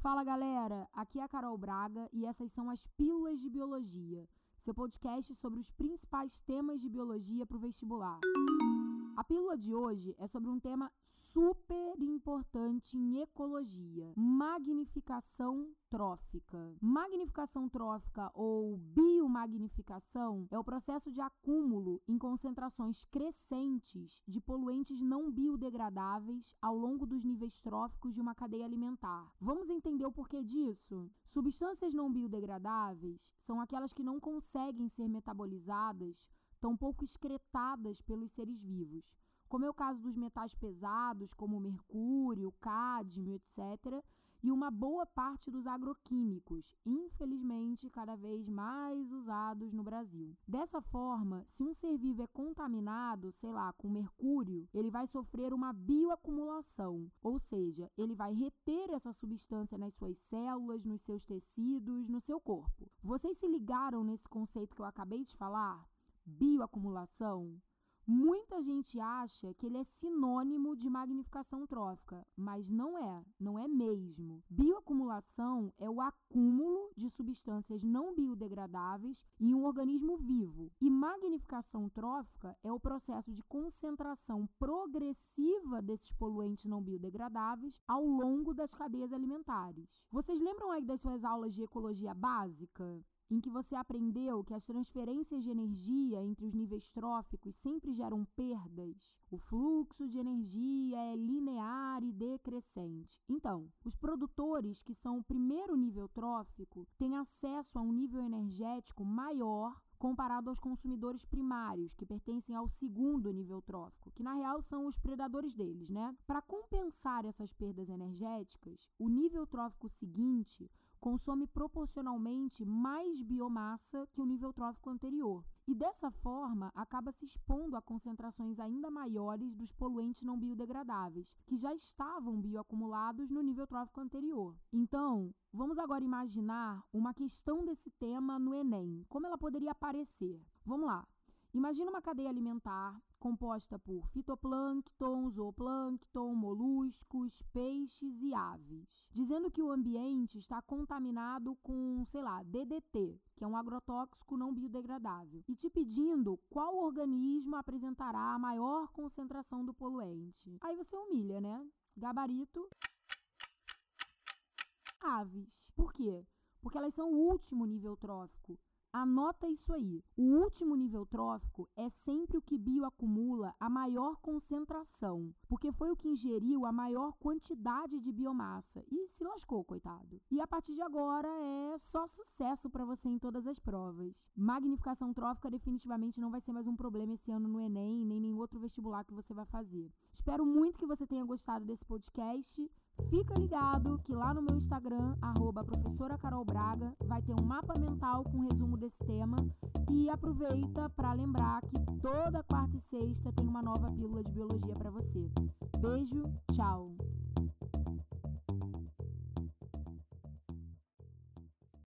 Fala galera, aqui é a Carol Braga e essas são as Pílulas de Biologia, seu podcast sobre os principais temas de biologia para o vestibular. Pílula de hoje é sobre um tema super importante em ecologia: magnificação trófica. Magnificação trófica ou biomagnificação é o processo de acúmulo em concentrações crescentes de poluentes não biodegradáveis ao longo dos níveis tróficos de uma cadeia alimentar. Vamos entender o porquê disso? Substâncias não biodegradáveis são aquelas que não conseguem ser metabolizadas tão pouco excretadas pelos seres vivos, como é o caso dos metais pesados, como mercúrio, cádmio, etc., e uma boa parte dos agroquímicos, infelizmente cada vez mais usados no Brasil. Dessa forma, se um ser vivo é contaminado, sei lá, com mercúrio, ele vai sofrer uma bioacumulação, ou seja, ele vai reter essa substância nas suas células, nos seus tecidos, no seu corpo. Vocês se ligaram nesse conceito que eu acabei de falar? Bioacumulação, muita gente acha que ele é sinônimo de magnificação trófica, mas não é, não é mesmo. Bioacumulação é o acúmulo de substâncias não biodegradáveis em um organismo vivo, e magnificação trófica é o processo de concentração progressiva desses poluentes não biodegradáveis ao longo das cadeias alimentares. Vocês lembram aí das suas aulas de ecologia básica? Em que você aprendeu que as transferências de energia entre os níveis tróficos sempre geram perdas, o fluxo de energia é linear e decrescente. Então, os produtores que são o primeiro nível trófico têm acesso a um nível energético maior comparado aos consumidores primários, que pertencem ao segundo nível trófico, que na real são os predadores deles, né? Para compensar essas perdas energéticas, o nível trófico seguinte consome proporcionalmente mais biomassa que o nível trófico anterior. E dessa forma, acaba se expondo a concentrações ainda maiores dos poluentes não biodegradáveis, que já estavam bioacumulados no nível trófico anterior. Então, Vamos agora imaginar uma questão desse tema no Enem. Como ela poderia aparecer? Vamos lá. Imagina uma cadeia alimentar composta por fitoplâncton, zooplâncton, moluscos, peixes e aves, dizendo que o ambiente está contaminado com, sei lá, DDT, que é um agrotóxico não biodegradável, e te pedindo qual organismo apresentará a maior concentração do poluente. Aí você humilha, né? Gabarito aves. Por quê? Porque elas são o último nível trófico. Anota isso aí. O último nível trófico é sempre o que bioacumula a maior concentração, porque foi o que ingeriu a maior quantidade de biomassa e se lascou, coitado. E a partir de agora é só sucesso para você em todas as provas. Magnificação trófica definitivamente não vai ser mais um problema esse ano no Enem, nem nenhum outro vestibular que você vai fazer. Espero muito que você tenha gostado desse podcast. Fica ligado que lá no meu Instagram, arroba professora Carol Braga, vai ter um mapa mental com resumo desse tema. E aproveita para lembrar que toda quarta e sexta tem uma nova pílula de biologia para você. Beijo, tchau!